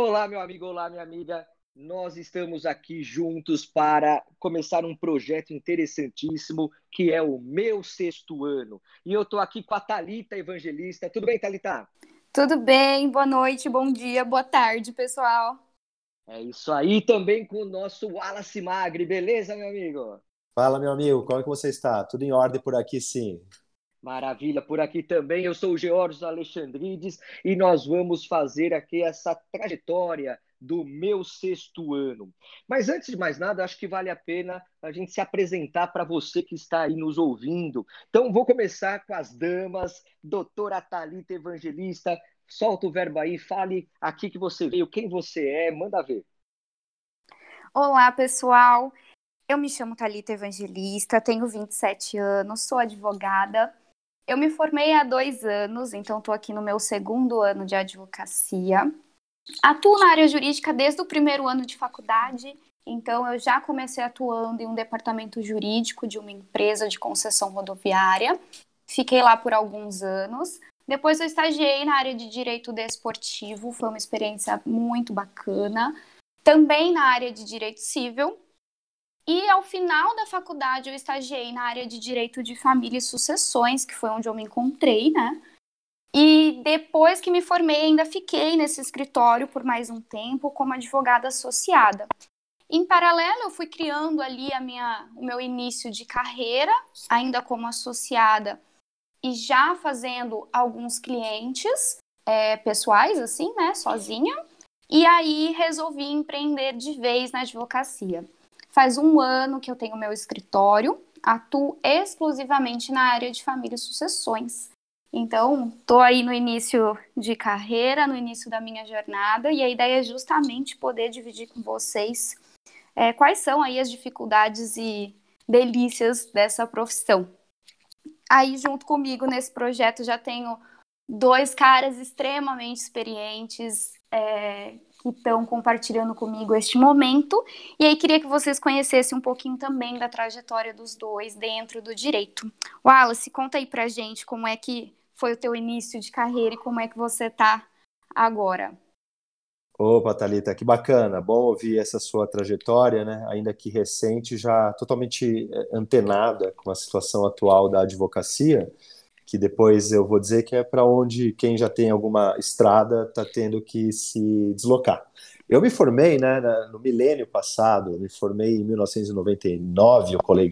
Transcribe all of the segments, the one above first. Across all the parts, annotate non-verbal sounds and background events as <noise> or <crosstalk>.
Olá, meu amigo, olá, minha amiga. Nós estamos aqui juntos para começar um projeto interessantíssimo que é o meu sexto ano. E eu estou aqui com a Talita Evangelista. Tudo bem, Talita? Tudo bem, boa noite, bom dia, boa tarde, pessoal. É isso aí, também com o nosso Wallace Magri, beleza, meu amigo? Fala, meu amigo, como é que você está? Tudo em ordem por aqui, sim. Maravilha, por aqui também. Eu sou o Georges Alexandrides e nós vamos fazer aqui essa trajetória do meu sexto ano. Mas antes de mais nada, acho que vale a pena a gente se apresentar para você que está aí nos ouvindo. Então, vou começar com as damas, doutora Thalita Evangelista. Solta o verbo aí, fale aqui que você veio, quem você é, manda ver. Olá, pessoal. Eu me chamo Thalita Evangelista, tenho 27 anos, sou advogada eu me formei há dois anos, então estou aqui no meu segundo ano de advocacia. Atuo na área jurídica desde o primeiro ano de faculdade, então eu já comecei atuando em um departamento jurídico de uma empresa de concessão rodoviária. Fiquei lá por alguns anos. Depois eu estagiei na área de direito desportivo, foi uma experiência muito bacana. Também na área de direito civil, e ao final da faculdade eu estagiei na área de direito de família e sucessões, que foi onde eu me encontrei, né? E depois que me formei, ainda fiquei nesse escritório por mais um tempo como advogada associada. Em paralelo, eu fui criando ali a minha, o meu início de carreira, ainda como associada e já fazendo alguns clientes é, pessoais, assim, né, sozinha. E aí resolvi empreender de vez na advocacia. Faz um ano que eu tenho meu escritório, atuo exclusivamente na área de família e sucessões. Então, estou aí no início de carreira, no início da minha jornada, e a ideia é justamente poder dividir com vocês é, quais são aí as dificuldades e delícias dessa profissão. Aí, junto comigo nesse projeto, já tenho dois caras extremamente experientes, é, que estão compartilhando comigo este momento. E aí queria que vocês conhecessem um pouquinho também da trajetória dos dois dentro do direito. Wallace, conta aí pra gente como é que foi o teu início de carreira e como é que você está agora. Opa, Thalita, que bacana, bom ouvir essa sua trajetória, né? Ainda que recente, já totalmente eh, antenada com a situação atual da advocacia que depois eu vou dizer que é para onde quem já tem alguma estrada está tendo que se deslocar. Eu me formei né, no milênio passado, me formei em 1999, eu colei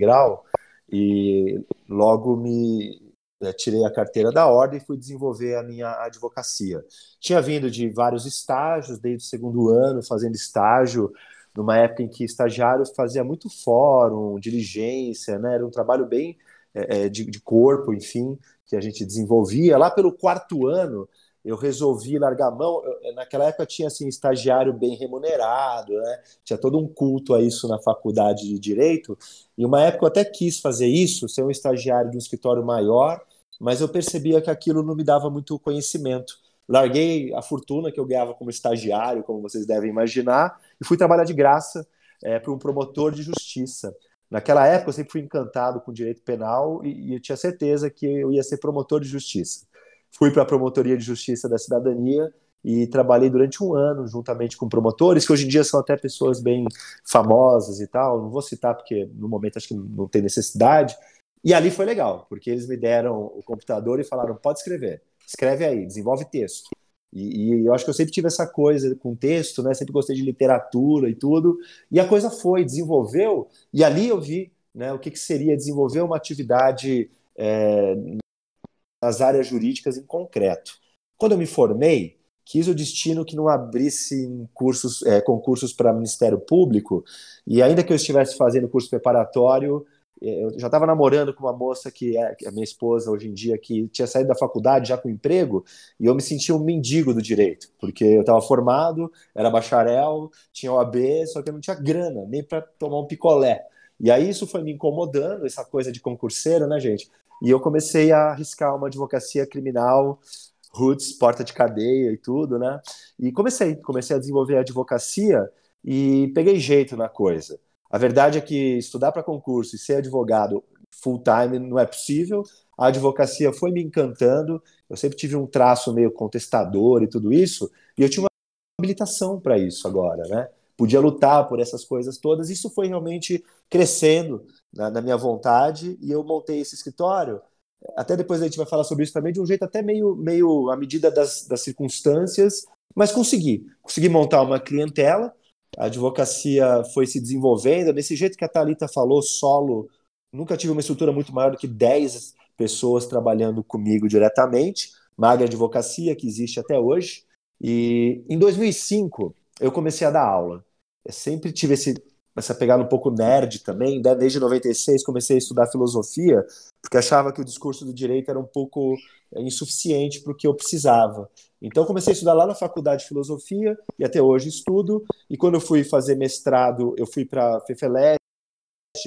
e logo me né, tirei a carteira da ordem e fui desenvolver a minha advocacia. Tinha vindo de vários estágios, desde o segundo ano, fazendo estágio, numa época em que estagiário fazia muito fórum, diligência, né, era um trabalho bem é, de, de corpo, enfim, que a gente desenvolvia. Lá pelo quarto ano, eu resolvi largar a mão. Eu, naquela época tinha assim estagiário bem remunerado, né? Tinha todo um culto a isso na faculdade de direito. E uma época eu até quis fazer isso, ser um estagiário de um escritório maior, mas eu percebia que aquilo não me dava muito conhecimento. Larguei a fortuna que eu ganhava como estagiário, como vocês devem imaginar, e fui trabalhar de graça é, para um promotor de justiça. Naquela época eu sempre fui encantado com direito penal e, e eu tinha certeza que eu ia ser promotor de justiça. Fui para a promotoria de justiça da cidadania e trabalhei durante um ano juntamente com promotores, que hoje em dia são até pessoas bem famosas e tal. Não vou citar porque no momento acho que não tem necessidade. E ali foi legal, porque eles me deram o computador e falaram: pode escrever, escreve aí, desenvolve texto. E, e, eu acho que eu sempre tive essa coisa com texto, né? Sempre gostei de literatura e tudo. E a coisa foi, desenvolveu, e ali eu vi né, o que, que seria desenvolver uma atividade é, nas áreas jurídicas em concreto. Quando eu me formei, quis o destino que não abrisse cursos, é, concursos para Ministério Público, e ainda que eu estivesse fazendo curso preparatório, eu já estava namorando com uma moça que é, que é minha esposa hoje em dia, que tinha saído da faculdade já com emprego, e eu me sentia um mendigo do direito, porque eu estava formado, era bacharel, tinha OAB, só que eu não tinha grana, nem para tomar um picolé. E aí isso foi me incomodando, essa coisa de concurseiro, né, gente? E eu comecei a arriscar uma advocacia criminal, roots, porta de cadeia e tudo, né? E comecei, comecei a desenvolver a advocacia e peguei jeito na coisa. A verdade é que estudar para concurso e ser advogado full time não é possível. A advocacia foi me encantando. Eu sempre tive um traço meio contestador e tudo isso. E eu tinha uma habilitação para isso agora, né? Podia lutar por essas coisas todas. Isso foi realmente crescendo na, na minha vontade e eu montei esse escritório. Até depois a gente vai falar sobre isso também de um jeito até meio, meio à medida das, das circunstâncias, mas consegui. Consegui montar uma clientela. A advocacia foi se desenvolvendo nesse jeito que a Talita falou, solo. Nunca tive uma estrutura muito maior do que 10 pessoas trabalhando comigo diretamente. Magra Advocacia, que existe até hoje. E em 2005, eu comecei a dar aula. Eu sempre tive esse, essa pegada um pouco nerd também. Né? Desde 96 comecei a estudar filosofia, porque achava que o discurso do direito era um pouco é, insuficiente para o que eu precisava. Então comecei a estudar lá na faculdade de filosofia e até hoje estudo. E quando eu fui fazer mestrado, eu fui para a FEFELESH,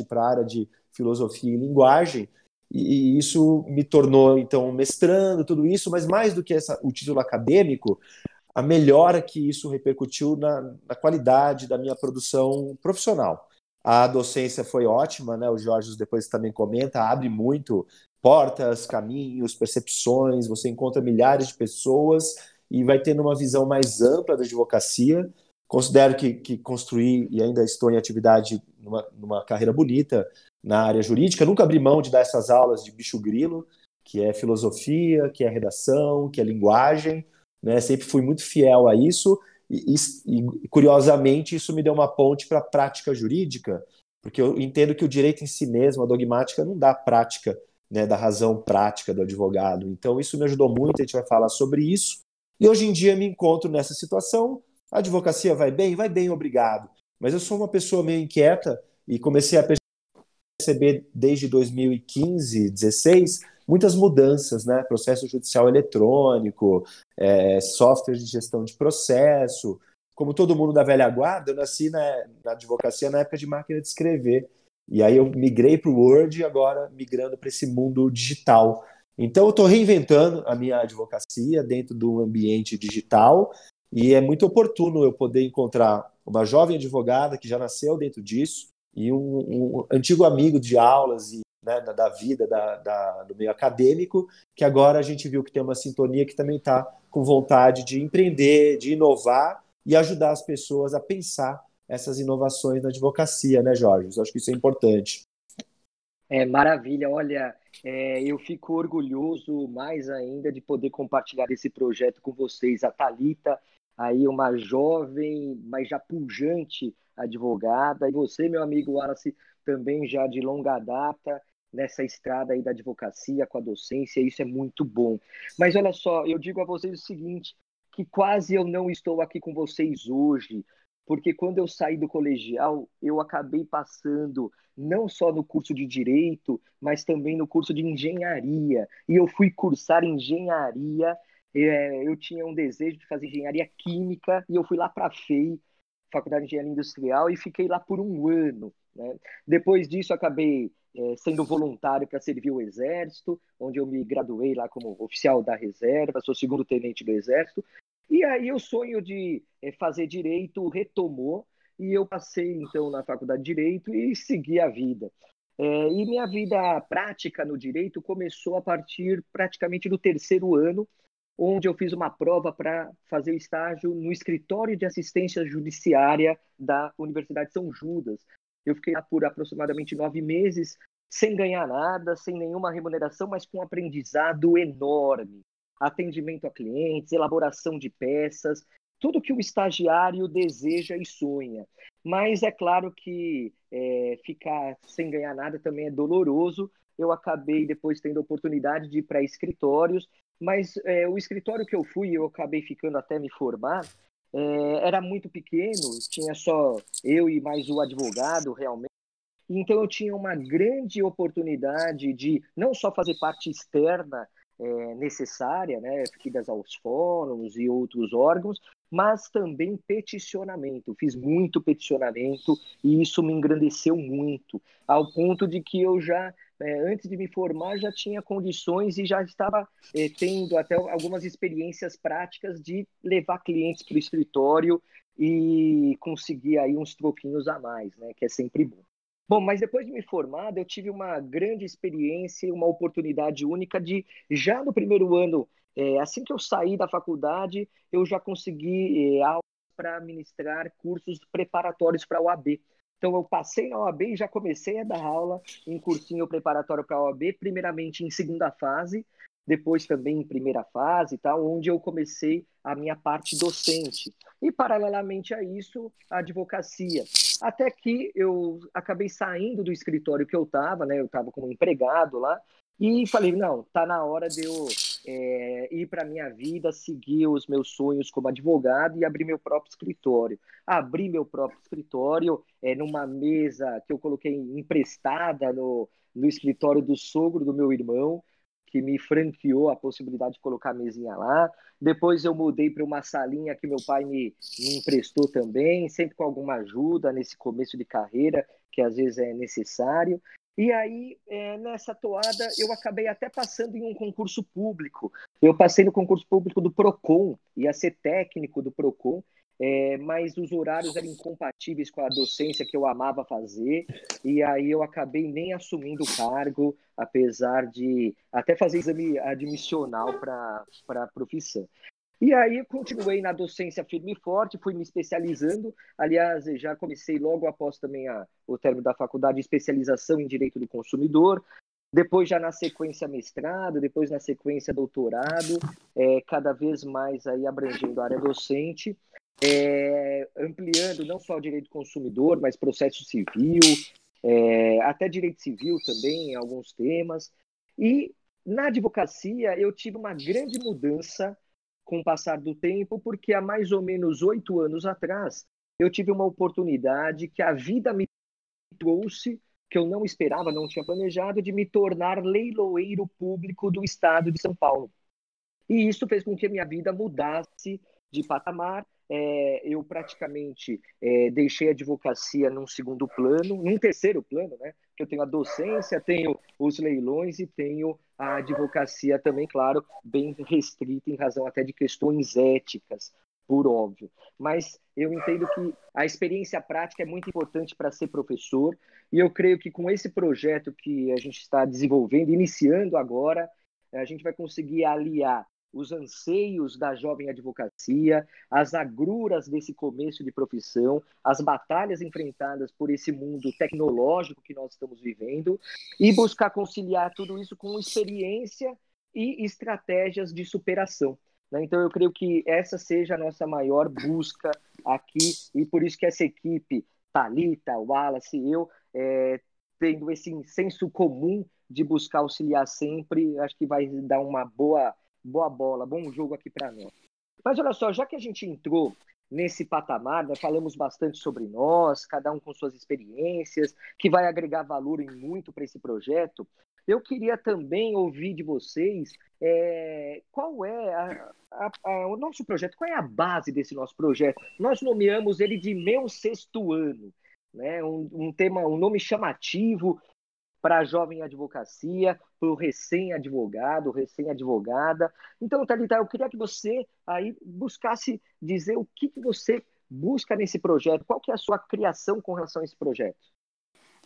para a área de filosofia e linguagem. E, isso me tornou, então, mestrando, tudo isso, mas mais do que essa, o título acadêmico, a melhora que isso repercutiu na, na, qualidade da minha produção profissional. A docência foi ótima, né? O Jorge depois também comenta, abre muito portas, caminhos, percepções, você encontra milhares de pessoas e vai tendo uma visão mais ampla da advocacia. Considero que, que construí e ainda estou em atividade numa, numa carreira bonita na área jurídica. Nunca abri mão de dar essas aulas de bicho grilo, que é filosofia, que é redação, que é linguagem. Né? Sempre fui muito fiel a isso e, e, curiosamente isso me deu uma ponte para a prática jurídica, porque eu entendo que o direito em si mesmo, a dogmática, não dá prática né, da razão prática do advogado. Então isso me ajudou muito, a gente vai falar sobre isso. E hoje em dia me encontro nessa situação. A advocacia vai bem? Vai bem, obrigado. Mas eu sou uma pessoa meio inquieta e comecei a perceber desde 2015, 16, muitas mudanças, né? Processo judicial eletrônico, é, software de gestão de processo. Como todo mundo da velha guarda, eu nasci na, na advocacia na época de máquina de escrever. E aí eu migrei para o Word e agora migrando para esse mundo digital. Então eu estou reinventando a minha advocacia dentro do ambiente digital e é muito oportuno eu poder encontrar uma jovem advogada que já nasceu dentro disso e um, um antigo amigo de aulas e né, da, vida, da, da, do meio acadêmico, que agora a gente viu que tem uma sintonia que também está com vontade de empreender, de inovar e ajudar as pessoas a pensar essas inovações na advocacia, né, Jorge? Eu acho que isso é importante. É maravilha, olha, é, eu fico orgulhoso mais ainda de poder compartilhar esse projeto com vocês. A Talita, aí uma jovem, mas já pujante advogada, e você, meu amigo Wallace, também já de longa data nessa estrada aí da advocacia com a docência, isso é muito bom. Mas olha só, eu digo a vocês o seguinte, que quase eu não estou aqui com vocês hoje, porque quando eu saí do colegial, eu acabei passando não só no curso de direito, mas também no curso de engenharia. E eu fui cursar engenharia. É, eu tinha um desejo de fazer engenharia química e eu fui lá para a FEI, Faculdade de Engenharia Industrial, e fiquei lá por um ano. Né? Depois disso, acabei é, sendo voluntário para servir o Exército, onde eu me graduei lá como oficial da reserva, sou segundo tenente do Exército. E aí o sonho de é, fazer direito retomou e eu passei então na faculdade de direito e segui a vida. É, e minha vida prática no direito começou a partir praticamente do terceiro ano, onde eu fiz uma prova para fazer estágio no escritório de assistência judiciária da Universidade de São Judas, eu fiquei lá por aproximadamente nove meses, sem ganhar nada, sem nenhuma remuneração, mas com um aprendizado enorme. Atendimento a clientes, elaboração de peças, tudo que o estagiário deseja e sonha. Mas é claro que é, ficar sem ganhar nada também é doloroso. Eu acabei depois tendo a oportunidade de ir para escritórios, mas é, o escritório que eu fui, eu acabei ficando até me formar, é, era muito pequeno, tinha só eu e mais o advogado realmente. Então eu tinha uma grande oportunidade de não só fazer parte externa é, necessária, né, fidas aos fóruns e outros órgãos, mas também peticionamento. Fiz muito peticionamento e isso me engrandeceu muito, ao ponto de que eu já é, antes de me formar, já tinha condições e já estava é, tendo até algumas experiências práticas de levar clientes para o escritório e conseguir aí uns troquinhos a mais, né, que é sempre bom. Bom, mas depois de me formar, eu tive uma grande experiência e uma oportunidade única de, já no primeiro ano, é, assim que eu saí da faculdade, eu já consegui é, para ministrar cursos preparatórios para a OAB. Então, eu passei na OAB e já comecei a dar aula em cursinho preparatório para a OAB, primeiramente em segunda fase, depois também em primeira fase, tal, onde eu comecei a minha parte docente. E, paralelamente a isso, a advocacia. Até que eu acabei saindo do escritório que eu estava, né? Eu estava como empregado lá, e falei, não, tá na hora de eu é, ir para minha vida, seguir os meus sonhos como advogado e abrir meu próprio escritório. Abri meu próprio escritório é, numa mesa que eu coloquei emprestada no, no escritório do sogro do meu irmão, que me franqueou a possibilidade de colocar a mesinha lá. Depois eu mudei para uma salinha que meu pai me, me emprestou também, sempre com alguma ajuda nesse começo de carreira, que às vezes é necessário. E aí, é, nessa toada, eu acabei até passando em um concurso público. Eu passei no concurso público do PROCON, ia ser técnico do PROCON, é, mas os horários eram incompatíveis com a docência que eu amava fazer, e aí eu acabei nem assumindo o cargo, apesar de até fazer exame admissional para a profissão. E aí continuei na docência firme e forte, fui me especializando. Aliás, já comecei logo após também a, o término da faculdade, especialização em Direito do Consumidor. Depois já na sequência mestrado, depois na sequência doutorado, é, cada vez mais aí abrangendo a área docente, é, ampliando não só o direito do consumidor, mas processo civil, é, até direito civil também, em alguns temas. E na advocacia eu tive uma grande mudança com o passar do tempo, porque há mais ou menos oito anos atrás eu tive uma oportunidade que a vida me trouxe, que eu não esperava, não tinha planejado, de me tornar leiloeiro público do estado de São Paulo. E isso fez com que minha vida mudasse de patamar. É, eu praticamente é, deixei a advocacia num segundo plano, num terceiro plano, né? Que eu tenho a docência, tenho os leilões e tenho a advocacia também, claro, bem restrita em razão até de questões éticas, por óbvio. Mas eu entendo que a experiência prática é muito importante para ser professor, e eu creio que com esse projeto que a gente está desenvolvendo, iniciando agora, a gente vai conseguir aliar os anseios da jovem advocacia, as agruras desse começo de profissão, as batalhas enfrentadas por esse mundo tecnológico que nós estamos vivendo e buscar conciliar tudo isso com experiência e estratégias de superação. Né? Então, eu creio que essa seja a nossa maior busca aqui e por isso que essa equipe, Talita, Wallace e eu, é, tendo esse senso comum de buscar auxiliar sempre, acho que vai dar uma boa boa bola, bom jogo aqui para nós. Mas olha só, já que a gente entrou nesse patamar, né, falamos bastante sobre nós, cada um com suas experiências, que vai agregar valor em muito para esse projeto. Eu queria também ouvir de vocês é, qual é a, a, a, o nosso projeto, qual é a base desse nosso projeto. Nós nomeamos ele de Meu Sexto Ano, né? um, um tema, um nome chamativo para a jovem advocacia, para o recém-advogado, recém-advogada. Então, Thalita, eu queria que você aí buscasse dizer o que, que você busca nesse projeto, qual que é a sua criação com relação a esse projeto.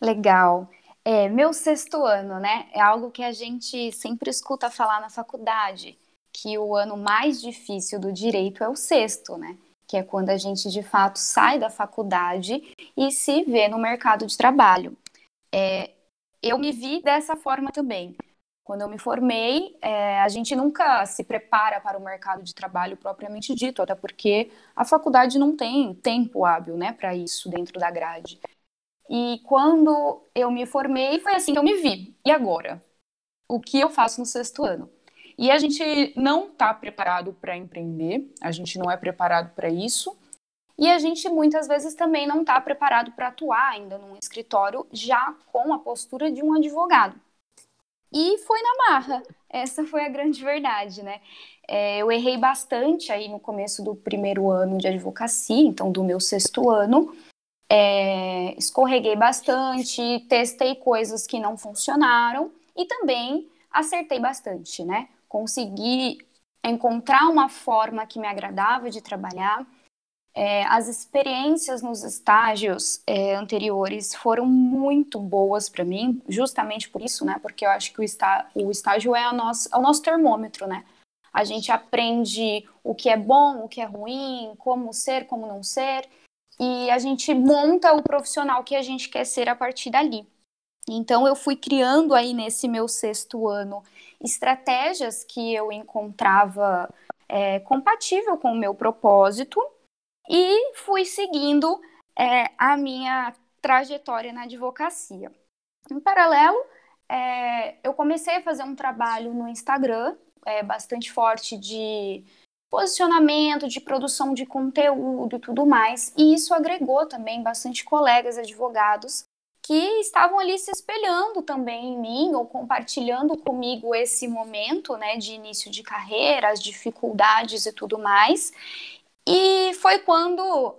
Legal. É, meu sexto ano, né? É algo que a gente sempre escuta falar na faculdade, que o ano mais difícil do direito é o sexto, né? Que é quando a gente de fato sai da faculdade e se vê no mercado de trabalho. É, eu me vi dessa forma também. Quando eu me formei, é, a gente nunca se prepara para o mercado de trabalho propriamente dito, até porque a faculdade não tem tempo hábil né, para isso dentro da grade. E quando eu me formei, foi assim que eu me vi. E agora? O que eu faço no sexto ano? E a gente não está preparado para empreender, a gente não é preparado para isso. E a gente muitas vezes também não está preparado para atuar ainda num escritório já com a postura de um advogado. E foi na marra, essa foi a grande verdade, né? É, eu errei bastante aí no começo do primeiro ano de advocacia, então do meu sexto ano. É, escorreguei bastante, testei coisas que não funcionaram e também acertei bastante, né? Consegui encontrar uma forma que me agradava de trabalhar é, as experiências nos estágios é, anteriores foram muito boas para mim, justamente por isso, né? Porque eu acho que o, está, o estágio é, a nosso, é o nosso termômetro, né? a gente aprende o que é bom, o que é ruim, como ser, como não ser, e a gente monta o profissional que a gente quer ser a partir dali. Então, eu fui criando aí nesse meu sexto ano estratégias que eu encontrava é, compatível com o meu propósito e fui seguindo é, a minha trajetória na advocacia. Em paralelo, é, eu comecei a fazer um trabalho no Instagram é, bastante forte de posicionamento, de produção de conteúdo e tudo mais, e isso agregou também bastante colegas advogados que estavam ali se espelhando também em mim ou compartilhando comigo esse momento, né, de início de carreira, as dificuldades e tudo mais. E foi quando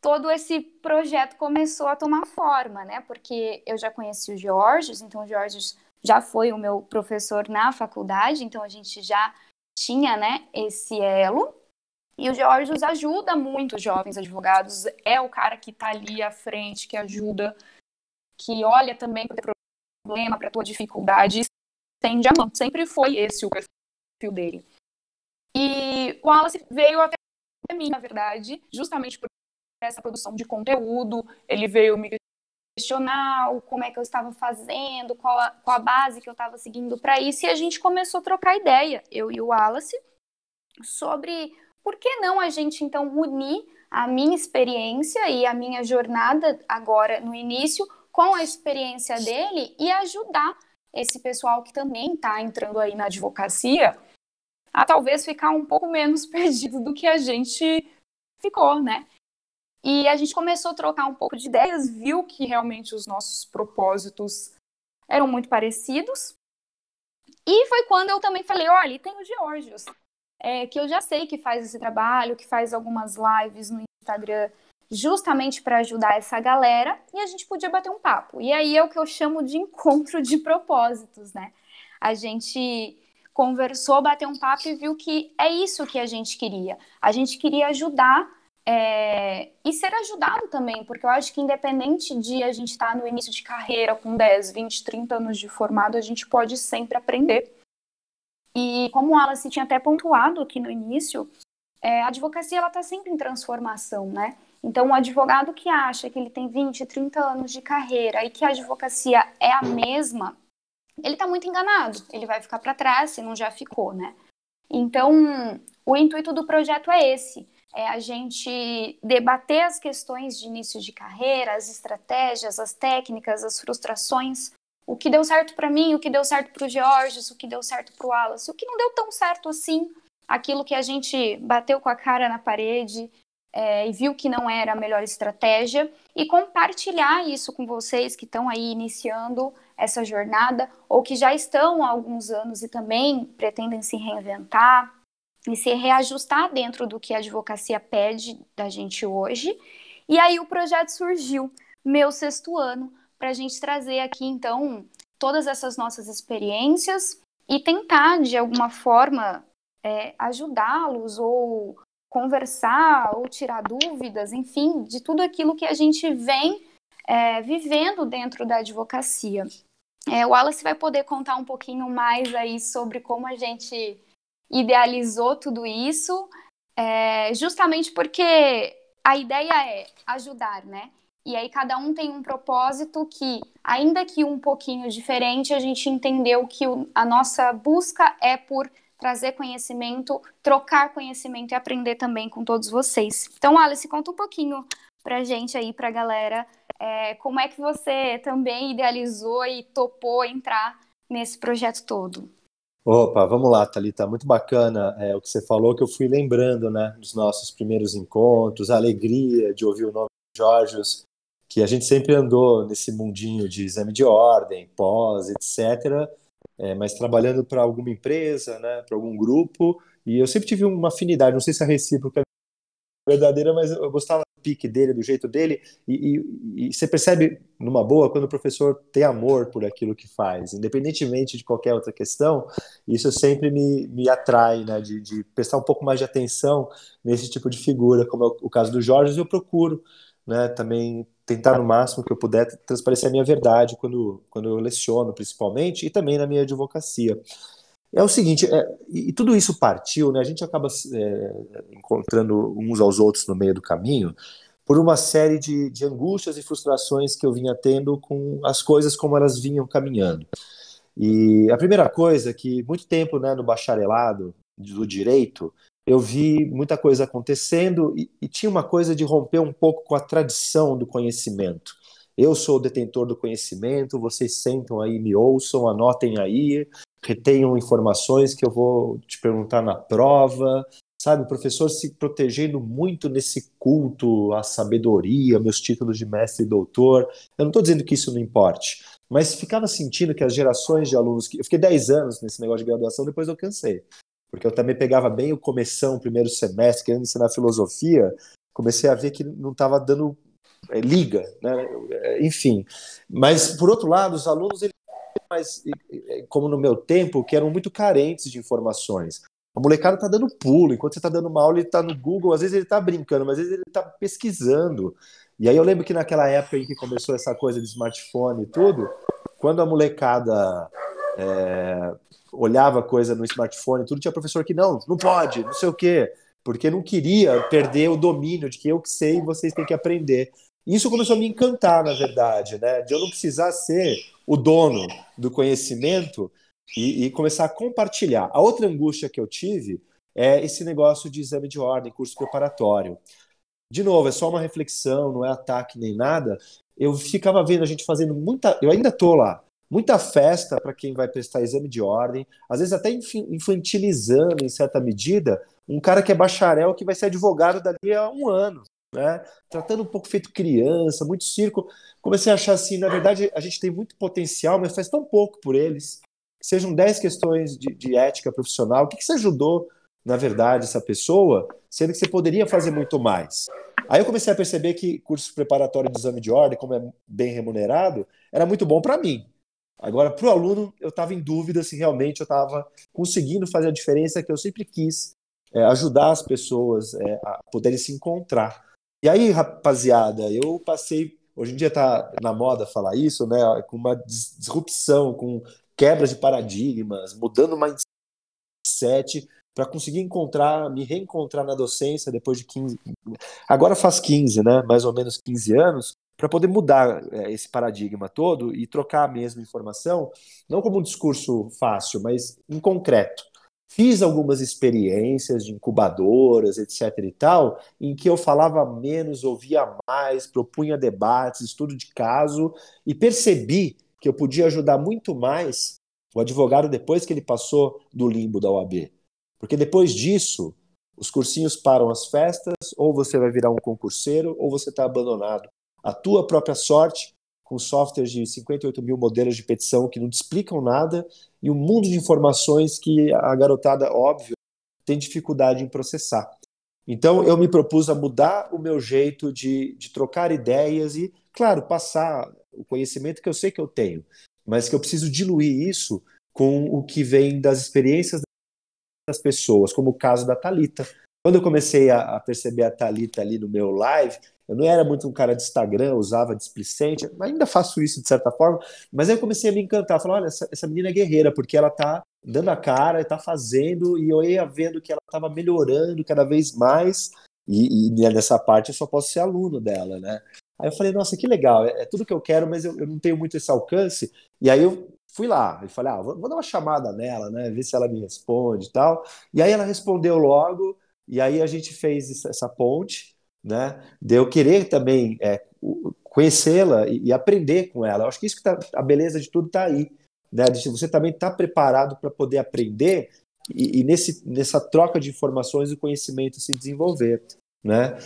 todo esse projeto começou a tomar forma, né? Porque eu já conheci o Georges, então o Georges já foi o meu professor na faculdade, então a gente já tinha, né, esse elo. E o Georges ajuda muito os jovens advogados, é o cara que está ali à frente, que ajuda que olha também para o problema, para a tua dificuldade, tem diamante. Sempre foi esse o perfil dele. E o Wallace veio até mim, na verdade, justamente por essa produção de conteúdo. Ele veio me questionar como é que eu estava fazendo, qual a, qual a base que eu estava seguindo para isso, e a gente começou a trocar ideia, eu e o Wallace, sobre por que não a gente então unir a minha experiência e a minha jornada agora no início com a experiência dele e ajudar esse pessoal que também está entrando aí na advocacia a talvez ficar um pouco menos <laughs> perdido do que a gente ficou, né? E a gente começou a trocar um pouco de ideias, viu que realmente os nossos propósitos eram muito parecidos. E foi quando eu também falei: olha, tem o Georgios, é, que eu já sei que faz esse trabalho, que faz algumas lives no Instagram justamente para ajudar essa galera e a gente podia bater um papo. E aí é o que eu chamo de <laughs> encontro de propósitos, né? A gente conversou, bateu um papo e viu que é isso que a gente queria. A gente queria ajudar é, e ser ajudado também, porque eu acho que independente de a gente estar tá no início de carreira com 10, 20, 30 anos de formado, a gente pode sempre aprender. E como o Alice tinha até pontuado aqui no início, é, a advocacia ela está sempre em transformação, né? Então, o advogado que acha que ele tem 20, 30 anos de carreira e que a advocacia é a mesma, ele está muito enganado. Ele vai ficar para trás se não já ficou, né? Então, o intuito do projeto é esse: é a gente debater as questões de início de carreira, as estratégias, as técnicas, as frustrações, o que deu certo para mim, o que deu certo para o Georges, o que deu certo para o Wallace, o que não deu tão certo assim, aquilo que a gente bateu com a cara na parede é, e viu que não era a melhor estratégia e compartilhar isso com vocês que estão aí iniciando essa jornada ou que já estão há alguns anos e também pretendem se reinventar e se reajustar dentro do que a advocacia pede da gente hoje. E aí o projeto surgiu, meu sexto ano, para a gente trazer aqui então todas essas nossas experiências e tentar de alguma forma é, ajudá-los ou conversar ou tirar dúvidas, enfim, de tudo aquilo que a gente vem é, vivendo dentro da advocacia. É, o Wallace vai poder contar um pouquinho mais aí sobre como a gente idealizou tudo isso, é, justamente porque a ideia é ajudar, né? E aí cada um tem um propósito que, ainda que um pouquinho diferente, a gente entendeu que o, a nossa busca é por trazer conhecimento, trocar conhecimento e aprender também com todos vocês. Então, Alice, conta um pouquinho pra gente aí, pra galera, é, como é que você também idealizou e topou entrar nesse projeto todo? Opa, vamos lá, Thalita, muito bacana é, o que você falou, que eu fui lembrando, né, dos nossos primeiros encontros, a alegria de ouvir o nome de Jorge, que a gente sempre andou nesse mundinho de exame de ordem, pós, etc., é, mas trabalhando para alguma empresa, né, para algum grupo, e eu sempre tive uma afinidade, não sei se a recíproca é verdadeira, mas eu gostava pique dele, do jeito dele, e, e, e, você percebe, numa boa, quando o professor tem amor por aquilo que faz, independentemente de qualquer outra questão, isso sempre me, me atrai, né, de, de prestar um pouco mais de atenção nesse tipo de figura, como é o, caso do Jorge, eu procuro né, também tentar no máximo que eu puder transparecer a minha verdade quando, quando eu leciono, principalmente, e também na minha advocacia. É o seguinte, é, e tudo isso partiu, né? A gente acaba é, encontrando uns aos outros no meio do caminho por uma série de, de angústias e frustrações que eu vinha tendo com as coisas como elas vinham caminhando. E a primeira coisa é que muito tempo, né, no bacharelado do direito, eu vi muita coisa acontecendo e, e tinha uma coisa de romper um pouco com a tradição do conhecimento. Eu sou o detentor do conhecimento, vocês sentam aí, me ouçam, anotem aí, retenham informações que eu vou te perguntar na prova, sabe? O professor se protegendo muito nesse culto à sabedoria, meus títulos de mestre e doutor. Eu não estou dizendo que isso não importe, mas ficava sentindo que as gerações de alunos, que eu fiquei 10 anos nesse negócio de graduação, depois eu cansei, porque eu também pegava bem o começão, primeiro semestre, querendo ensinar filosofia, comecei a ver que não estava dando é, liga, né? enfim. Mas, por outro lado, os alunos, mais, como no meu tempo, que eram muito carentes de informações. A molecada tá dando pulo, enquanto você tá dando uma aula, ele tá no Google, às vezes ele tá brincando, mas às vezes ele tá pesquisando. E aí eu lembro que naquela época em que começou essa coisa de smartphone e tudo, quando a molecada é, olhava coisa no smartphone, tudo tinha professor que não, não pode, não sei o quê, porque não queria perder o domínio de que eu que sei e vocês têm que aprender. Isso começou a me encantar, na verdade, né? De eu não precisar ser o dono do conhecimento e, e, começar a compartilhar. A outra angústia que eu tive é esse negócio de exame de ordem, curso preparatório. De novo, é só uma reflexão, não é ataque nem nada. Eu ficava vendo a gente fazendo muita. Eu ainda estou lá. Muita festa para quem vai prestar exame de ordem, às vezes até infantilizando em certa medida um cara que é bacharel que vai ser advogado dali a um ano né? Tratando um pouco feito criança, muito circo. Comecei a achar assim, na verdade, a gente tem muito potencial, mas faz tão pouco por eles. sejam 10 questões de, de ética profissional. O que, que você ajudou, na verdade, essa pessoa, sendo que você poderia fazer muito mais? Aí eu comecei a perceber que curso preparatório de exame de ordem, como é bem remunerado, era muito bom para mim. Agora, para o aluno, eu estava em dúvida se realmente eu estava conseguindo fazer a diferença que eu sempre quis, é, ajudar as pessoas é, a poderem se encontrar. E aí, rapaziada, eu passei. Hoje em dia está na moda falar isso, né? Com uma disrupção, com quebras de paradigmas, mudando o mindset para conseguir encontrar, me reencontrar na docência depois de 15. Agora faz 15, né? Mais ou menos 15 anos, para poder mudar é, esse paradigma todo e trocar a mesma informação, não como um discurso fácil, mas em concreto. Fiz algumas experiências de incubadoras, etc. e tal, em que eu falava menos, ouvia mais, propunha debates, estudo de caso, e percebi que eu podia ajudar muito mais o advogado depois que ele passou do limbo da OAB. Porque depois disso, os cursinhos param as festas, ou você vai virar um concurseiro, ou você está abandonado. A tua própria sorte com softwares de 58 mil modelos de petição que não te explicam nada e um mundo de informações que a garotada, óbvio, tem dificuldade em processar. Então, eu me propus a mudar o meu jeito de, de trocar ideias e, claro, passar o conhecimento que eu sei que eu tenho, mas que eu preciso diluir isso com o que vem das experiências das pessoas, como o caso da Talita. Quando eu comecei a, a perceber a Talita ali no meu live, eu não era muito um cara de Instagram, usava displicente, ainda faço isso de certa forma, mas aí eu comecei a me encantar, falar, olha, essa, essa menina é guerreira, porque ela tá dando a cara, está fazendo, e eu ia vendo que ela estava melhorando cada vez mais, e, e, nessa parte eu só posso ser aluno dela, né? Aí eu falei, nossa, que legal, é, é tudo que eu quero, mas eu, eu, não tenho muito esse alcance, e aí eu fui lá, e falei, ah, vou, vou dar uma chamada nela, né, ver se ela me responde e tal, e aí ela respondeu logo, e aí a gente fez essa ponte, né? De eu querer também é, conhecê-la e, e, aprender com ela. Eu acho que isso que tá, a beleza de tudo está aí, né? De você também estar tá preparado para poder aprender e, e, nesse, nessa troca de informações o conhecimento se desenvolver, né?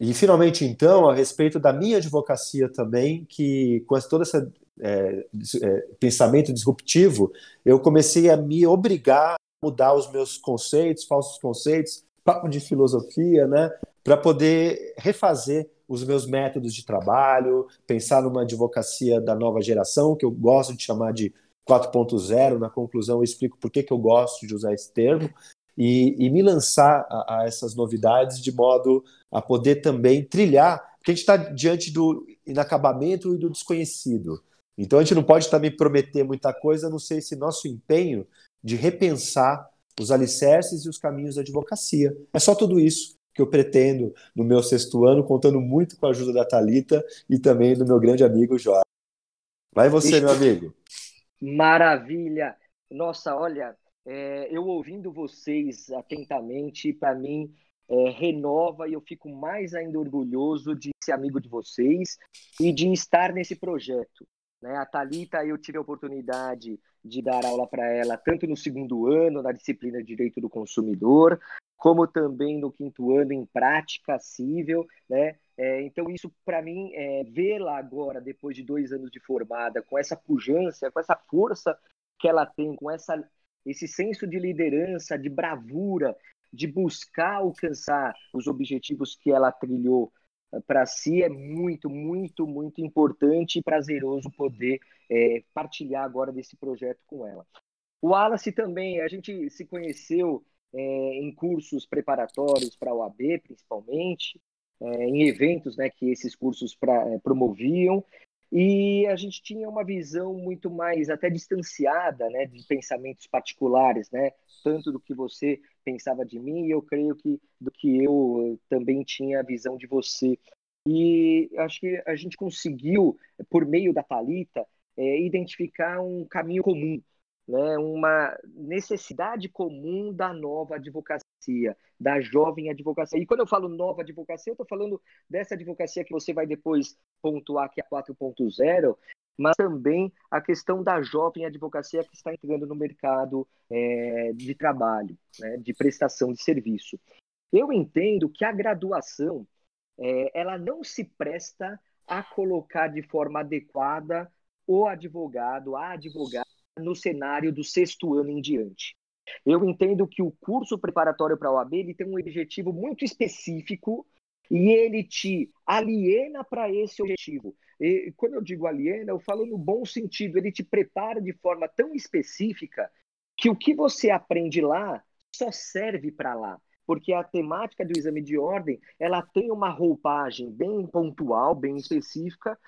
E finalmente, então, a respeito da minha advocacia também, que com todo esse é, é, pensamento disruptivo, eu comecei a me obrigar a mudar os meus conceitos, falsos conceitos, papo de filosofia, né? Para poder refazer os meus métodos de trabalho, pensar numa advocacia da nova geração, que eu gosto de chamar de 4.0. Na conclusão, eu explico por que, que eu gosto de usar esse termo, e, e me lançar a, a, essas novidades de modo a poder também trilhar, porque a gente está diante do inacabamento e do desconhecido. Então a gente não pode também prometer muita coisa, não sei se nosso empenho de repensar os alicerces e os caminhos da advocacia. É só tudo isso que eu pretendo no meu sexto ano, contando muito com a ajuda da Talita e também do meu grande amigo Jorge. Vai você, meu amigo. Maravilha! Nossa, olha, é, eu ouvindo vocês atentamente, para mim, é, renova e eu fico mais ainda orgulhoso de ser amigo de vocês e de estar nesse projeto. Né? A Talita, eu tive a oportunidade de dar aula para ela tanto no segundo ano na disciplina de Direito do Consumidor, como também no quinto ano em Prática Cível, né? É, então isso para mim é, vê-la agora depois de dois anos de formada com essa pujança, com essa força que ela tem, com essa esse senso de liderança, de bravura, de buscar alcançar os objetivos que ela trilhou para si é muito, muito, muito importante e prazeroso poder é, partilhar agora desse projeto com ela. O Wallace também, a gente se conheceu é, em cursos preparatórios para a OAB, principalmente, é, em eventos né, que esses cursos pra, é, promoviam, e a gente tinha uma visão muito mais até distanciada né, de pensamentos particulares, né, tanto do que você pensava de mim, e eu creio que do que eu também tinha a visão de você. E acho que a gente conseguiu, por meio da Talita, é, identificar um caminho comum, né, uma necessidade comum da nova advocacia, da jovem advocacia. E quando eu falo nova advocacia, eu estou falando dessa advocacia que você vai depois pontuar que é a 4.0, mas também a questão da jovem advocacia que está entrando no mercado é, de trabalho, né, de prestação de serviço. Eu entendo que a graduação é, ela não se presta a colocar de forma adequada o advogado, a advogada no cenário do sexto ano em diante. Eu entendo que o curso preparatório para a OAB ele tem um objetivo muito específico e ele te aliena para esse objetivo. E quando eu digo aliena, eu falo no bom sentido, ele te prepara de forma tão específica que o que você aprende lá só serve para lá, porque a temática do exame de ordem, ela tem uma roupagem bem pontual, bem específica,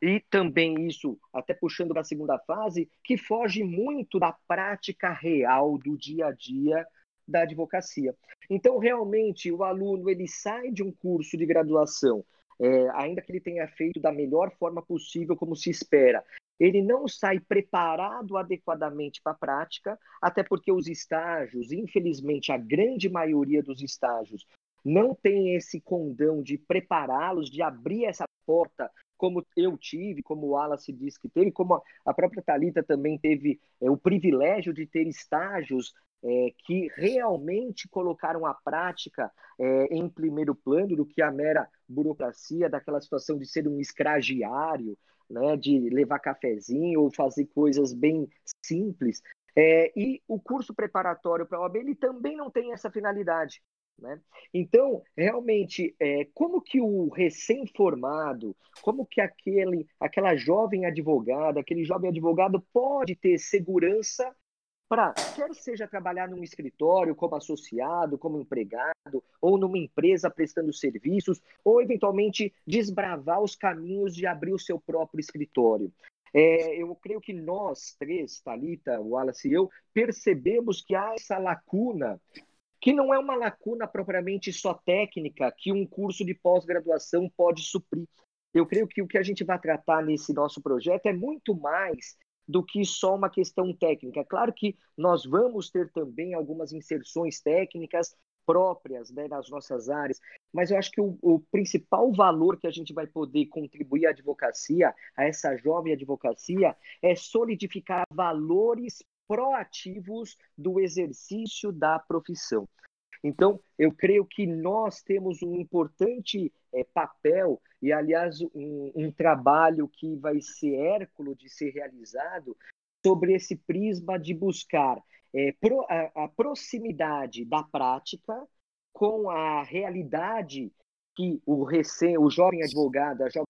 e também isso, até puxando para a segunda fase, que foge muito da prática real do dia a dia da advocacia. Então, realmente, o aluno ele sai de um curso de graduação, é, ainda que ele tenha feito da melhor forma possível, como se espera, ele não sai preparado adequadamente para a prática, até porque os estágios, infelizmente, a grande maioria dos estágios não tem esse condão de prepará-los, de abrir essa porta como eu tive, como o Wallace disse que teve, como a própria Talita também teve é, o privilégio de ter estágios é, que realmente colocaram a prática é, em primeiro plano do que a mera burocracia, daquela situação de ser um escragiário, né, de levar cafezinho ou fazer coisas bem simples. É, e o curso preparatório para a OAB ele também não tem essa finalidade. Né? Então, realmente, é, como que o recém-formado, como que aquele, aquela jovem advogada, aquele jovem advogado pode ter segurança para, quer seja trabalhar num escritório como associado, como empregado, ou numa empresa prestando serviços, ou eventualmente desbravar os caminhos de abrir o seu próprio escritório. É, eu creio que nós três, Talita, Wallace e eu, percebemos que há essa lacuna que não é uma lacuna propriamente só técnica que um curso de pós-graduação pode suprir. Eu creio que o que a gente vai tratar nesse nosso projeto é muito mais do que só uma questão técnica. Claro que nós vamos ter também algumas inserções técnicas próprias né, nas nossas áreas, mas eu acho que o, o, principal valor que a gente vai poder contribuir à advocacia, a essa jovem advocacia, é solidificar valores proativos do exercício da profissão. Então, eu creio que nós temos um importante é, papel, e aliás, um, um trabalho que vai ser hérculo de ser realizado, sobre esse prisma de buscar é, pro, a, a proximidade da prática com a realidade que o recém, o jovem advogado, a jovem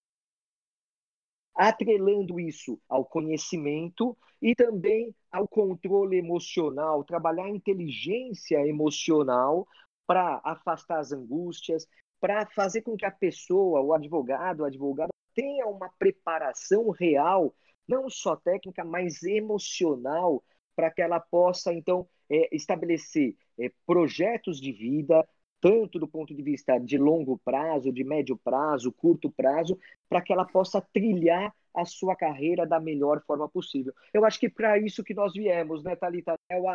atrelando isso ao conhecimento e também ao controle emocional, trabalhar a inteligência emocional para afastar as angústias, para fazer com que a pessoa, o advogado, a advogada, tenha uma preparação real, não só técnica, mas emocional, para que ela possa, então, é, estabelecer é, projetos de vida, tanto do ponto de vista de longo prazo, de médio prazo, curto prazo, para que ela possa trilhar a sua carreira da melhor forma possível. Eu acho que para isso que nós viemos, né, Thalita? É o.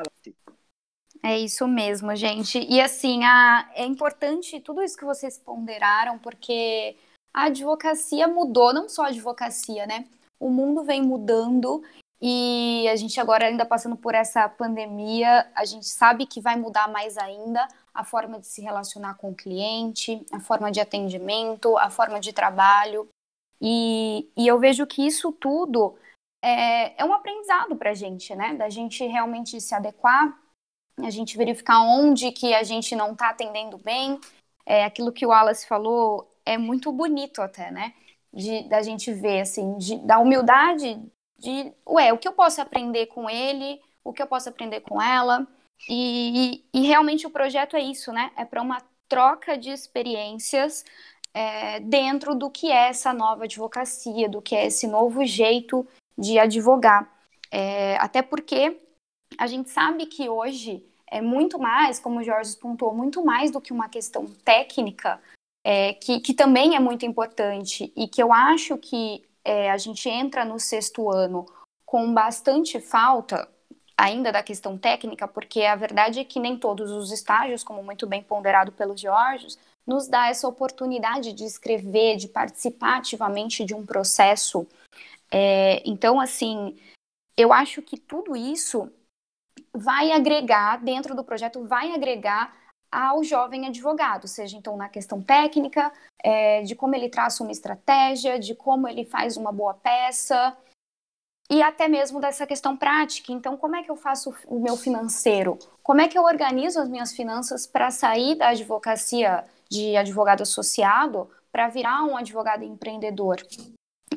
É isso mesmo, gente. E assim, a, é importante tudo isso que vocês ponderaram, porque a advocacia mudou, não só a advocacia, né? O mundo vem mudando e a gente agora ainda passando por essa pandemia, a gente sabe que vai mudar mais ainda a forma de se relacionar com o cliente, a forma de atendimento, a forma de trabalho. E, e eu vejo que isso tudo é, é um aprendizado para a gente, né? Da gente realmente se adequar, a gente verificar onde que a gente não está atendendo bem. É, aquilo que o Wallace falou é muito bonito até, né? De, da gente ver, assim, de, da humildade de, ué, o que eu posso aprender com ele, o que eu posso aprender com ela. E, e, realmente o projeto é isso, né? É para uma troca de experiências é, dentro do que é essa nova advocacia, do que é esse novo jeito de advogar. É, até porque a gente sabe que hoje é muito mais, como o Jorge pontuou, muito mais do que uma questão técnica, é, que, que também é muito importante e que eu acho que é, a gente entra no sexto ano com bastante falta ainda da questão técnica, porque a verdade é que nem todos os estágios, como muito bem ponderado pelos Georgios, nos dá essa oportunidade de escrever, de participar ativamente de um processo. É, então, assim, eu acho que tudo isso vai agregar, dentro do projeto, vai agregar ao jovem advogado, seja então na questão técnica, é, de como ele traça uma estratégia, de como ele faz uma boa peça, e até mesmo dessa questão prática. Então, como é que eu faço o meu financeiro? Como é que eu organizo as minhas finanças para sair da advocacia de advogado associado para virar um advogado empreendedor?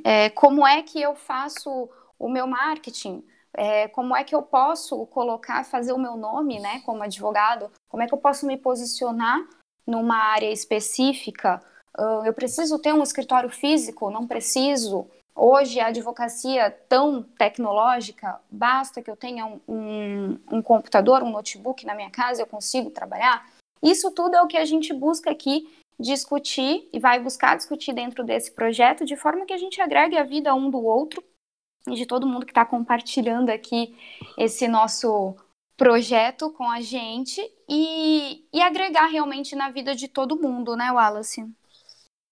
É, como é que eu faço o meu marketing? é, como é que eu posso colocar, fazer o meu nome, né, como advogado, como é que eu posso me posicionar numa área específica. Uh, eu preciso ter um escritório físico? Não preciso. Hoje, a advocacia tão tecnológica, basta que eu tenha um, um, um computador, um notebook na minha casa, eu consigo trabalhar. Isso tudo é o que a gente busca aqui discutir e vai buscar discutir dentro desse projeto, de forma que a gente agregue a vida um do outro e de todo mundo que está compartilhando aqui esse nosso projeto com a gente e, e agregar realmente na vida de todo mundo, né, Wallace?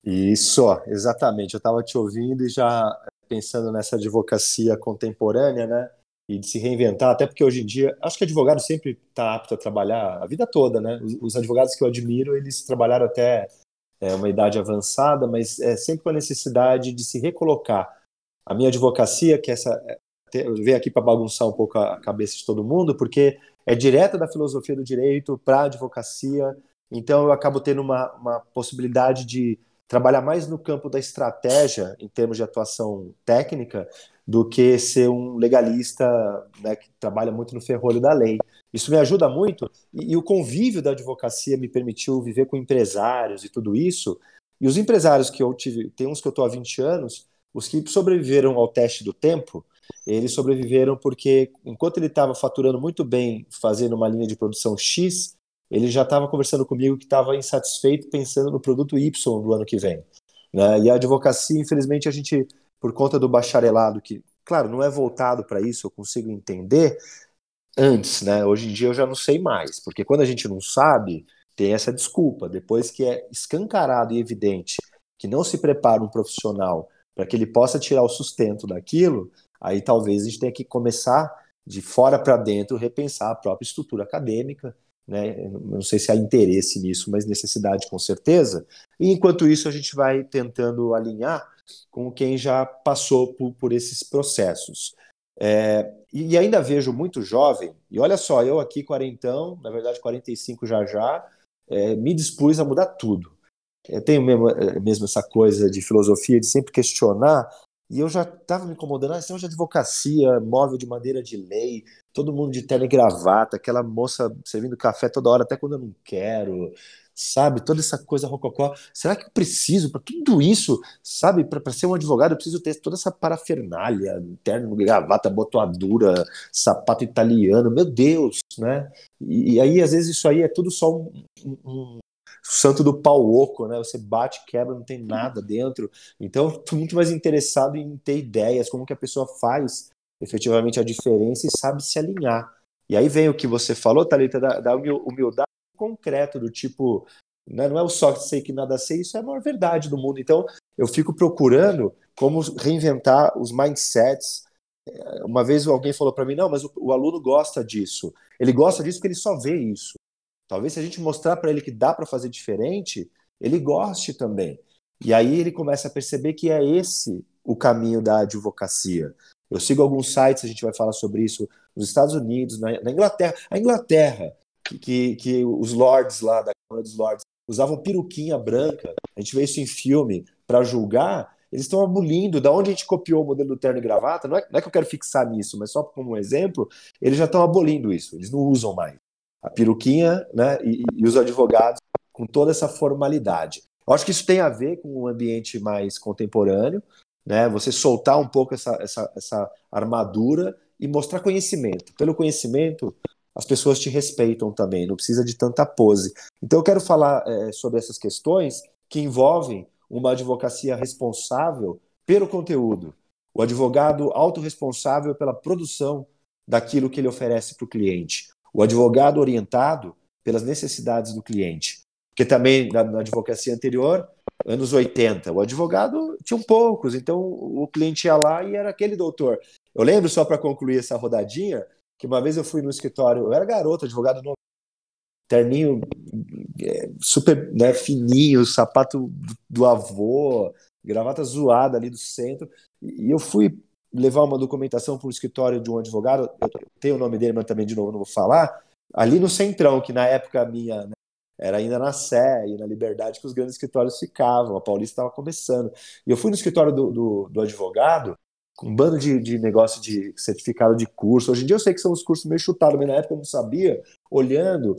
Isso, exatamente. Eu estava te ouvindo e já pensando nessa advocacia contemporânea, né? E de se reinventar, até porque hoje em dia, acho que advogado sempre está apto a trabalhar a vida toda, né? Os, os advogados que eu admiro, eles trabalharam até é, uma idade avançada, mas é sempre com a necessidade de se recolocar a minha advocacia, que é essa veio aqui para bagunçar um pouco a cabeça de todo mundo, porque é direta da filosofia do direito para a advocacia, então eu acabo tendo uma, uma possibilidade de trabalhar mais no campo da estratégia, em termos de atuação técnica, do que ser um legalista né, que trabalha muito no ferrolho da lei. Isso me ajuda muito, e, e o convívio da advocacia me permitiu viver com empresários e tudo isso, e os empresários que eu tive, tem uns que eu estou há 20 anos, os que sobreviveram ao teste do tempo, eles sobreviveram porque, enquanto ele estava faturando muito bem, fazendo uma linha de produção X, ele já estava conversando comigo que estava insatisfeito pensando no produto Y do ano que vem. Né? E a advocacia, infelizmente, a gente, por conta do bacharelado, que, claro, não é voltado para isso, eu consigo entender antes, né? Hoje em dia eu já não sei mais, porque quando a gente não sabe, tem essa desculpa. Depois que é escancarado e evidente que não se prepara um profissional para que ele possa tirar o sustento daquilo, aí talvez a gente tenha que começar de fora para dentro repensar a própria estrutura acadêmica, né? Não sei se há interesse nisso, mas necessidade com certeza. E enquanto isso a gente vai tentando alinhar com quem já passou por, por esses processos. É, e ainda vejo muito jovem, e olha só, eu aqui quarentão, na verdade 45 já já, é, me dispus a mudar tudo eu tenho mesmo, eh, mesmo essa coisa de filosofia, de sempre questionar, e eu já estava me incomodando, ah, esse de advocacia, móvel de madeira de lei, todo mundo de terno e gravata, aquela moça servindo café toda hora, até quando eu não quero. sabe? Toda essa coisa rococó. Será que eu preciso para tudo isso, sabe? Para ser um advogado, eu preciso ter toda essa parafernália, terno, gravata, botoadura, sapato italiano, meu Deus, né? E, e aí, às vezes, isso aí é tudo só um, um, um santo do pau oco, né? Você bate, quebra, não tem nada dentro. Então, estou muito mais interessado em ter ideias, como que a pessoa faz efetivamente a diferença e sabe se alinhar. E aí vem o que você falou, Thalita, da, da humildade concreto, do tipo, né, não é o só sei que nada sei, isso é a maior verdade do mundo. Então, eu fico procurando como reinventar os mindsets. É, uma vez alguém falou para mim, não, mas o, o, aluno gosta disso. Ele gosta disso porque ele só vê isso. Talvez se a gente mostrar para ele que dá para fazer diferente, ele goste também. E aí ele começa a perceber que é esse o caminho da advocacia. Eu sigo alguns sites, a gente vai falar sobre isso nos Estados Unidos, na, na Inglaterra. A Inglaterra, que, que, que, os lords lá da Câmara dos Lords usavam peruquinha branca, a gente vê isso em filme, para julgar, eles estão abolindo, da onde a gente copiou o modelo do terno e gravata, não é, não é que eu quero fixar nisso, mas só como um exemplo, eles já estão abolindo isso, eles não usam mais a peruquinha né, e, e os advogados com toda essa formalidade. Eu acho que isso tem a ver com um ambiente mais contemporâneo, né? Você soltar um pouco essa, essa, essa armadura e mostrar conhecimento. Pelo conhecimento, as pessoas te respeitam também, não precisa de tanta pose. Então, eu quero falar é, sobre essas questões que envolvem uma advocacia responsável pelo conteúdo, o advogado autorresponsável pela produção daquilo que ele oferece para o cliente, o advogado orientado pelas necessidades do cliente. Porque também na, na advocacia anterior, anos 80, o advogado tinha um poucos, então o cliente ia lá e era aquele doutor. Eu lembro, só para concluir essa rodadinha, que uma vez eu fui no escritório, eu era garoto, advogado novo, terninho é, super né, fininho, sapato do avô, gravata zoada ali do centro, e eu fui levar uma documentação para o escritório de um advogado, eu tenho o nome dele, mas também de novo não vou falar, ali no Centrão, que na época minha né, era ainda na Sé e na Liberdade que os grandes escritórios ficavam, a Paulista estava começando. E eu fui no escritório do, do, do advogado, com um bando de, de negócio de certificado de curso. Hoje em dia eu sei que são os cursos meio chutados, mas na época eu não sabia, olhando.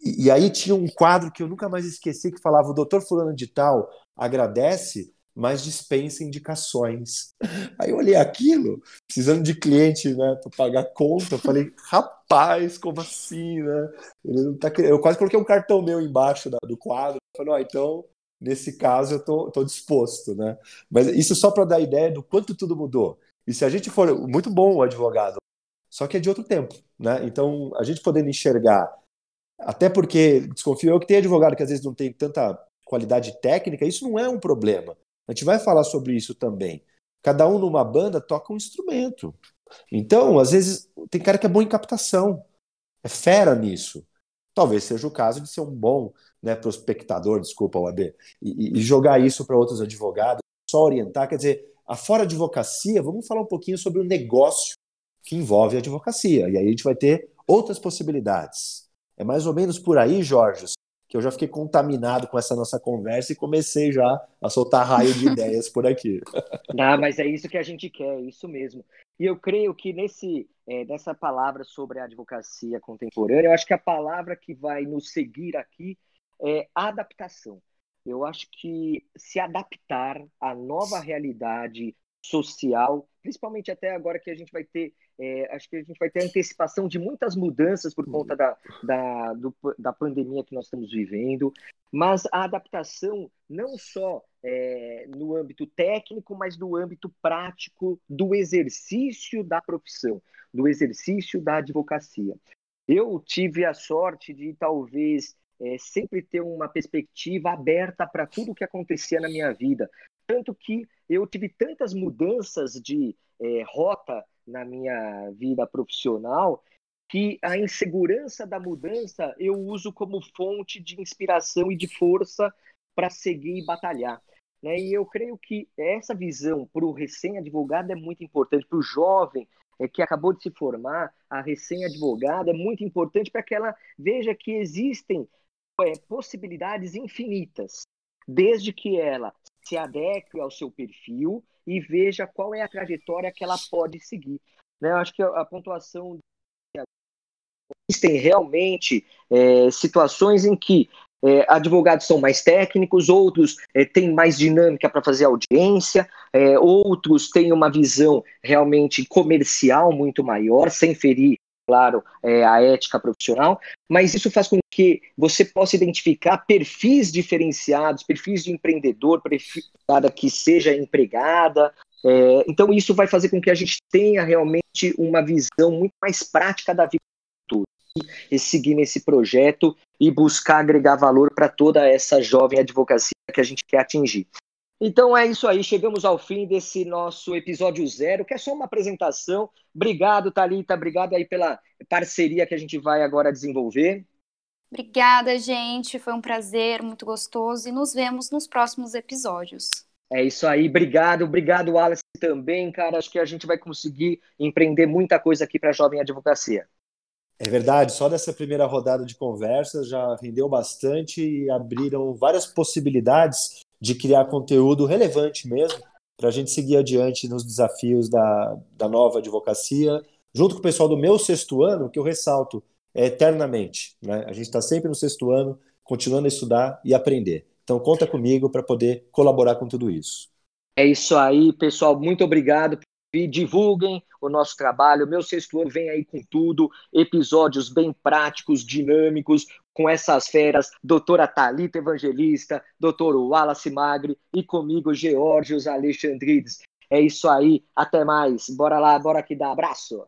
E, e aí tinha um quadro que eu nunca mais esqueci, que falava: o doutor Fulano de Tal agradece mas dispensa indicações. Aí eu olhei aquilo, precisando de cliente, né, para pagar conta, eu falei, rapaz, como assim, né? Ele não tá Eu quase coloquei um cartão meu embaixo da, do quadro, falei, ó, então, nesse caso eu tô, tô disposto, né? Mas isso só para dar ideia do quanto tudo mudou. E se a gente for, muito bom o advogado, só que é de outro tempo, né? Então, a gente podendo enxergar, até porque, desconfio eu que tem advogado que às vezes não tem tanta qualidade técnica, isso não é um problema. A gente vai falar sobre isso também. Cada um numa banda toca um instrumento. Então, às vezes, tem cara que é bom em captação, é fera nisso. Talvez seja o caso de ser um bom né, prospectador, desculpa, o AB, e, e jogar isso para outros advogados, só orientar. Quer dizer, a fora advocacia, vamos falar um pouquinho sobre o negócio que envolve a advocacia. E aí a gente vai ter outras possibilidades. É mais ou menos por aí, Jorge, que eu já fiquei contaminado com essa nossa conversa e comecei já a soltar raio de ideias por aqui. <laughs> Ah, mas é isso que a gente quer, é isso mesmo. E eu creio que nesse é, nessa palavra sobre a advocacia contemporânea, eu acho que a palavra que vai nos seguir aqui é adaptação. Eu acho que se adaptar à nova realidade social, principalmente até agora que a gente vai ter, é, acho que a gente vai ter antecipação de muitas mudanças por conta da, da, do, da pandemia que nós estamos vivendo, mas a adaptação não só é, no âmbito técnico, mas no âmbito prático do exercício da profissão, do exercício da advocacia. Eu tive a sorte de talvez é, sempre ter uma perspectiva aberta para tudo o que acontecia na minha vida, tanto que eu tive tantas mudanças de é, rota na minha vida profissional que a insegurança da mudança eu uso como fonte de inspiração e de força para seguir e batalhar. Né? E eu creio que essa visão para o recém-advogado é muito importante, para o jovem é, que acabou de se formar, a recém-advogada é muito importante para que ela veja que existem é, possibilidades infinitas, desde que ela se adeque ao seu perfil e veja qual é a trajetória que ela pode seguir. Né? Eu acho que a pontuação existem realmente é, situações em que é, advogados são mais técnicos, outros é, têm mais dinâmica para fazer audiência, é, outros têm uma visão realmente comercial muito maior, sem ferir, claro, é, a ética profissional, mas isso faz com que você possa identificar perfis diferenciados, perfis de empreendedor, perfil que seja empregada. É, então, isso vai fazer com que a gente tenha realmente uma visão muito mais prática da vida e seguir nesse projeto e buscar agregar valor para toda essa jovem advocacia que a gente quer atingir. Então é isso aí, chegamos ao fim desse nosso episódio zero, que é só uma apresentação. Obrigado, Thalita, obrigado aí pela parceria que a gente vai agora desenvolver. Obrigada, gente, foi um prazer, muito gostoso, e nos vemos nos próximos episódios. É isso aí, obrigado, obrigado, Wallace, também, cara. Acho que a gente vai conseguir empreender muita coisa aqui para a jovem advocacia. É verdade, só dessa primeira rodada de conversa já rendeu bastante e abriram várias possibilidades de criar conteúdo relevante mesmo para a gente seguir adiante nos desafios da, da nova advocacia, junto com o pessoal do meu sexto ano, que eu ressalto é, eternamente. Né? A gente está sempre no sexto ano, continuando a estudar e aprender. Então, conta comigo para poder colaborar com tudo isso. É isso aí, pessoal. Muito obrigado e divulguem o nosso trabalho. Meu sexto ano vem aí com tudo, episódios bem práticos, dinâmicos, com essas feras, doutora Talita Evangelista, doutor Wallace Magri e comigo, Georgios Alexandrides. É isso aí, até mais. Bora lá, bora que dá. Abraço.